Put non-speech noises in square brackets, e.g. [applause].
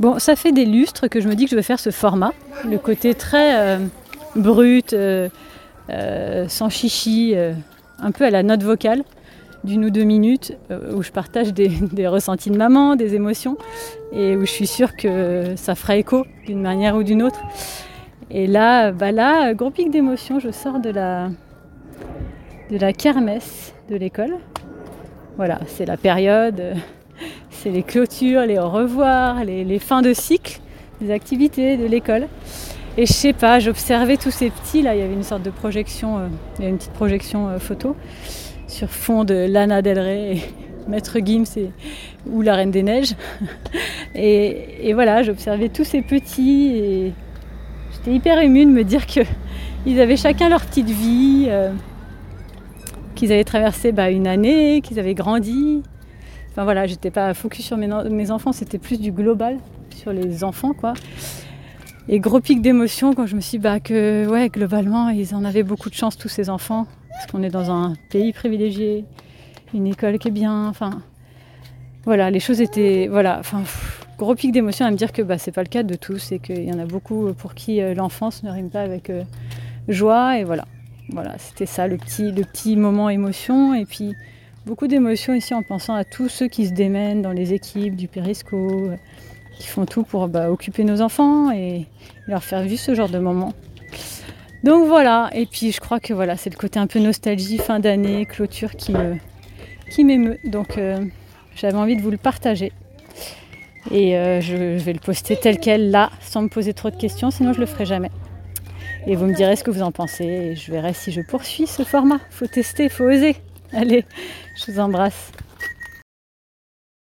Bon, ça fait des lustres que je me dis que je vais faire ce format, le côté très euh, brut, euh, euh, sans chichi, un peu à la note vocale d'une ou deux minutes où je partage des, [laughs] des, ressentis de maman, des émotions et où je suis sûre que ça fera écho d'une manière ou d'une autre. Et là, bah là, gros pic d'émotion, je sors de la, de la kermesse de l'école. Voilà, c'est la période, c'est les clôtures, les au revoir, les, fins de cycle des activités de l'école. Et je sais pas, j'observais tous ces petits, là, il y avait une sorte de projection, euh, il y a une petite projection euh, photo sur fond de Lana Del Rey et [laughs] Maître Gims ou la Reine des Neiges. [laughs] Et, voilà, j'observais tous ces petits et j'étais hyper émue de me dire qu'ils [laughs] avaient chacun leur petite vie. Euh, qu'ils avaient traversé bah, une année, qu'ils avaient grandi. Enfin voilà, j'étais pas focus sur mes, enfants, c'était plus du global sur les enfants quoi. Et gros pic d'émotion quand je me suis dit bah, que ouais, globalement ils en avaient beaucoup de chance tous ces enfants parce qu'on est dans un pays privilégié, une école qui est bien, enfin voilà, les choses étaient voilà, enfin gros pic d'émotion à me dire que bah, c'est pas le cas de tous et qu'il y en a beaucoup pour qui euh, l'enfance ne rime pas avec euh, joie et voilà. Voilà, c'était ça le petit, le petit moment émotion. Et puis beaucoup d'émotions ici en pensant à tous ceux qui se démènent dans les équipes du Périsco, qui font tout pour bah, occuper nos enfants et leur faire vivre ce genre de moment. Donc voilà, et puis je crois que voilà, c'est le côté un peu nostalgie, fin d'année, clôture qui qui m'émeut. Donc euh, j'avais envie de vous le partager. Et euh, je, je vais le poster tel quel là, sans me poser trop de questions, sinon je le ferai jamais. Et vous me direz ce que vous en pensez et je verrai si je poursuis ce format. Faut tester, faut oser. Allez, je vous embrasse.